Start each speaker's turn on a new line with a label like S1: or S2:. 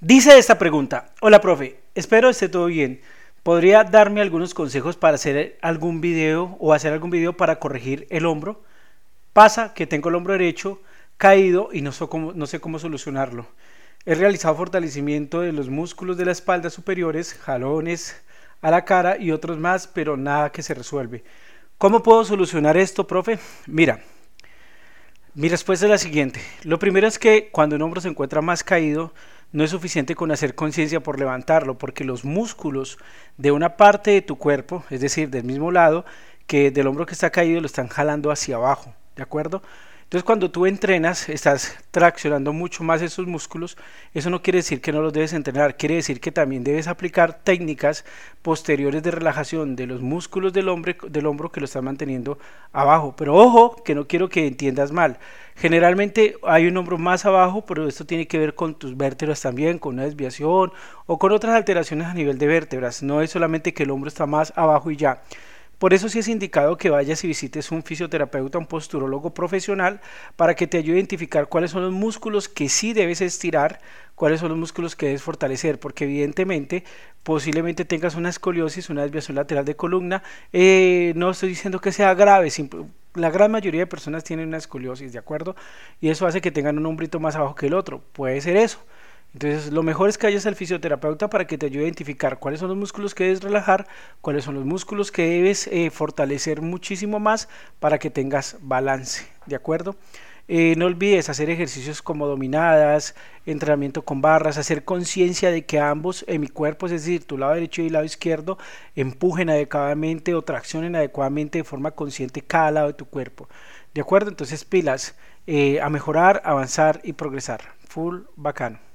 S1: Dice esta pregunta, hola profe, espero esté todo bien. ¿Podría darme algunos consejos para hacer algún video o hacer algún video para corregir el hombro? Pasa que tengo el hombro derecho caído y no sé cómo, no sé cómo solucionarlo. He realizado fortalecimiento de los músculos de la espalda superiores, jalones a la cara y otros más, pero nada que se resuelve. ¿Cómo puedo solucionar esto, profe? Mira, mi respuesta es la siguiente. Lo primero es que cuando un hombro se encuentra más caído, no es suficiente con hacer conciencia por levantarlo, porque los músculos de una parte de tu cuerpo, es decir, del mismo lado, que del hombro que está caído, lo están jalando hacia abajo, ¿de acuerdo? Entonces cuando tú entrenas, estás traccionando mucho más esos músculos, eso no quiere decir que no los debes entrenar, quiere decir que también debes aplicar técnicas posteriores de relajación de los músculos del, hombre, del hombro que lo están manteniendo abajo. Pero ojo, que no quiero que entiendas mal. Generalmente hay un hombro más abajo, pero esto tiene que ver con tus vértebras también, con una desviación o con otras alteraciones a nivel de vértebras. No es solamente que el hombro está más abajo y ya. Por eso sí es indicado que vayas y visites un fisioterapeuta, un posturólogo profesional, para que te ayude a identificar cuáles son los músculos que sí debes estirar, cuáles son los músculos que debes fortalecer, porque evidentemente posiblemente tengas una escoliosis, una desviación lateral de columna. Eh, no estoy diciendo que sea grave, la gran mayoría de personas tienen una escoliosis, ¿de acuerdo? Y eso hace que tengan un hombrito más abajo que el otro. Puede ser eso. Entonces, lo mejor es que vayas al fisioterapeuta para que te ayude a identificar cuáles son los músculos que debes relajar, cuáles son los músculos que debes eh, fortalecer muchísimo más para que tengas balance, ¿de acuerdo? Eh, no olvides hacer ejercicios como dominadas, entrenamiento con barras, hacer conciencia de que ambos en mi cuerpo, es decir, tu lado derecho y lado izquierdo, empujen adecuadamente o traccionen adecuadamente de forma consciente cada lado de tu cuerpo. ¿De acuerdo? Entonces pilas eh, a mejorar, avanzar y progresar. Full bacano.